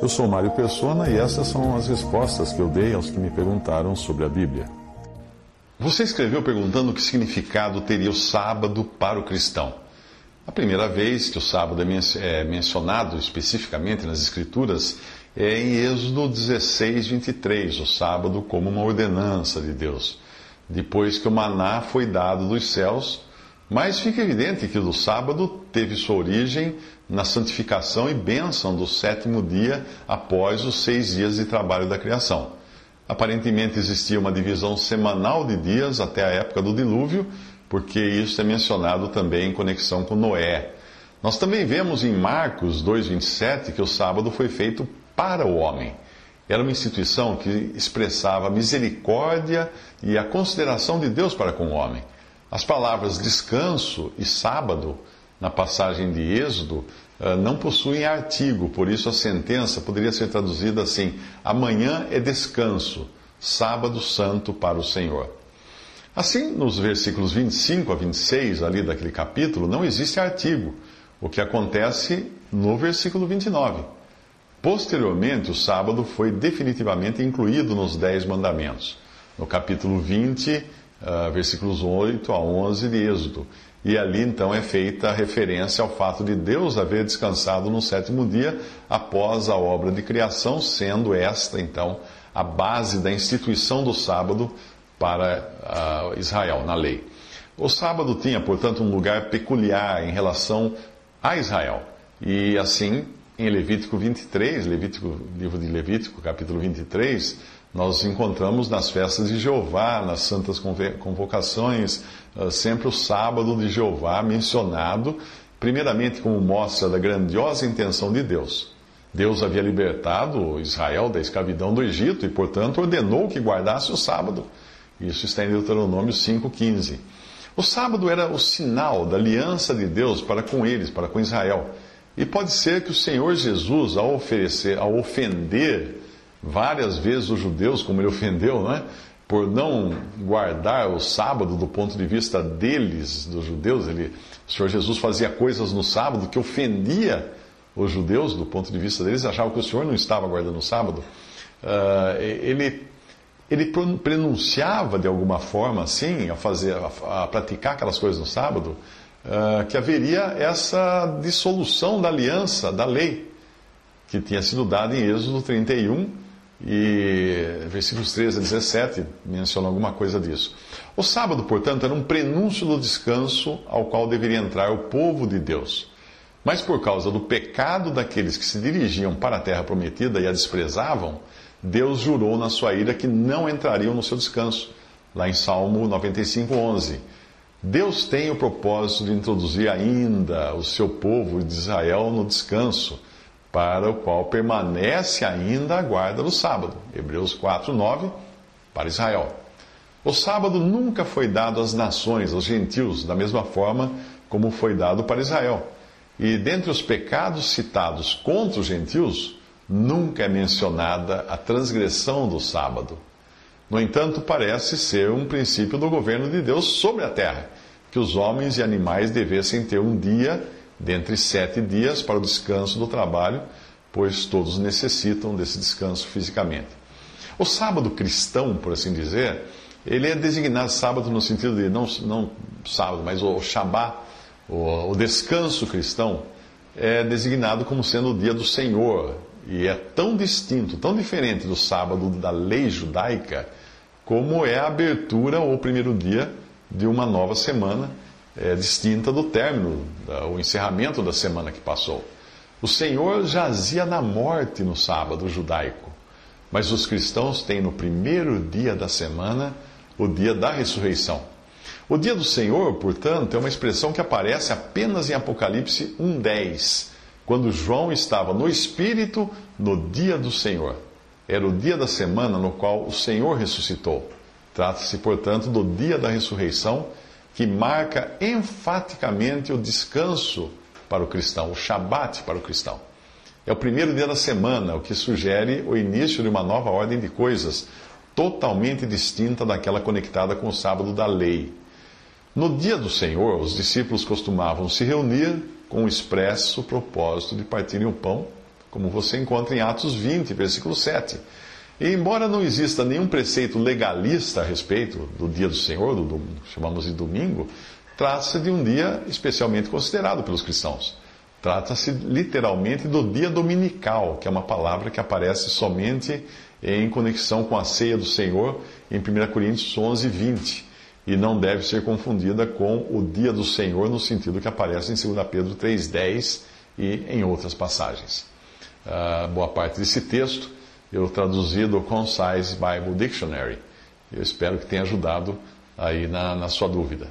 Eu sou Mário Persona e essas são as respostas que eu dei aos que me perguntaram sobre a Bíblia. Você escreveu perguntando que significado teria o sábado para o cristão. A primeira vez que o sábado é, é mencionado especificamente nas Escrituras é em Êxodo 16, 23, o sábado como uma ordenança de Deus, depois que o maná foi dado dos céus mas fica evidente que o sábado teve sua origem na santificação e bênção do sétimo dia após os seis dias de trabalho da criação. Aparentemente existia uma divisão semanal de dias até a época do dilúvio, porque isso é mencionado também em conexão com Noé. Nós também vemos em Marcos 2,27 que o sábado foi feito para o homem. Era uma instituição que expressava a misericórdia e a consideração de Deus para com o homem. As palavras descanso e sábado, na passagem de Êxodo, eh, não possuem artigo, por isso a sentença poderia ser traduzida assim: amanhã é descanso, sábado santo para o Senhor. Assim, nos versículos 25 a 26 ali daquele capítulo, não existe artigo, o que acontece no versículo 29. Posteriormente, o sábado foi definitivamente incluído nos Dez Mandamentos. No capítulo 20, uh, versículos 8 a 11 de Êxodo. E ali então é feita a referência ao fato de Deus haver descansado no sétimo dia após a obra de criação, sendo esta então a base da instituição do sábado para uh, Israel, na lei. O sábado tinha, portanto, um lugar peculiar em relação a Israel. E assim, em Levítico 23, Levítico, livro de Levítico, capítulo 23, nós encontramos nas festas de Jeová, nas santas convocações, ah, sempre o sábado de Jeová mencionado, primeiramente como mostra da grandiosa intenção de Deus. Deus havia libertado Israel da escravidão do Egito e, portanto, ordenou que guardasse o sábado. Isso está em Deuteronômio 5,15. O sábado era o sinal da aliança de Deus para com eles, para com Israel. E pode ser que o Senhor Jesus, ao oferecer, ao ofender várias vezes os judeus, como ele ofendeu, não é? por não guardar o sábado do ponto de vista deles, dos judeus. Ele, o Senhor Jesus fazia coisas no sábado que ofendia os judeus do ponto de vista deles, achavam que o Senhor não estava guardando o sábado. Uh, ele, ele pronunciava de alguma forma, assim, a, fazer, a, a praticar aquelas coisas no sábado, uh, que haveria essa dissolução da aliança, da lei, que tinha sido dada em Êxodo 31 e versículos 13 a 17 mencionam alguma coisa disso. O sábado, portanto, era um prenúncio do descanso ao qual deveria entrar o povo de Deus. Mas por causa do pecado daqueles que se dirigiam para a terra prometida e a desprezavam, Deus jurou na sua ira que não entrariam no seu descanso. Lá em Salmo 95, 11. Deus tem o propósito de introduzir ainda o seu povo de Israel no descanso para o qual permanece ainda a guarda do sábado. Hebreus 4, 9, para Israel. O sábado nunca foi dado às nações, aos gentios, da mesma forma como foi dado para Israel. E dentre os pecados citados contra os gentios, nunca é mencionada a transgressão do sábado. No entanto, parece ser um princípio do governo de Deus sobre a terra, que os homens e animais devessem ter um dia dentre sete dias para o descanso do trabalho, pois todos necessitam desse descanso fisicamente. O sábado cristão, por assim dizer, ele é designado sábado no sentido de não, não sábado, mas o Shabat, o, o descanso cristão, é designado como sendo o dia do Senhor. E é tão distinto, tão diferente do sábado da lei judaica, como é a abertura ou o primeiro dia de uma nova semana é, distinta do término, o encerramento da semana que passou. O Senhor jazia na morte no sábado judaico, mas os cristãos têm no primeiro dia da semana o dia da ressurreição. O dia do Senhor, portanto, é uma expressão que aparece apenas em Apocalipse 1:10, quando João estava no Espírito no dia do Senhor. Era o dia da semana no qual o Senhor ressuscitou. Trata-se, portanto, do dia da ressurreição que marca enfaticamente o descanso para o cristão, o Shabat para o cristão. É o primeiro dia da semana, o que sugere o início de uma nova ordem de coisas, totalmente distinta daquela conectada com o sábado da lei. No dia do Senhor, os discípulos costumavam se reunir com o expresso propósito de partirem o pão como você encontra em Atos 20, versículo 7. Embora não exista nenhum preceito legalista a respeito do dia do Senhor, do, do chamamos de domingo, trata-se de um dia especialmente considerado pelos cristãos. Trata-se literalmente do dia dominical, que é uma palavra que aparece somente em conexão com a ceia do Senhor em 1 Coríntios 11, 20. E não deve ser confundida com o dia do Senhor no sentido que aparece em 2 Pedro 3,10 e em outras passagens. Uh, boa parte desse texto eu traduzi do Concise Bible Dictionary. Eu espero que tenha ajudado aí na, na sua dúvida.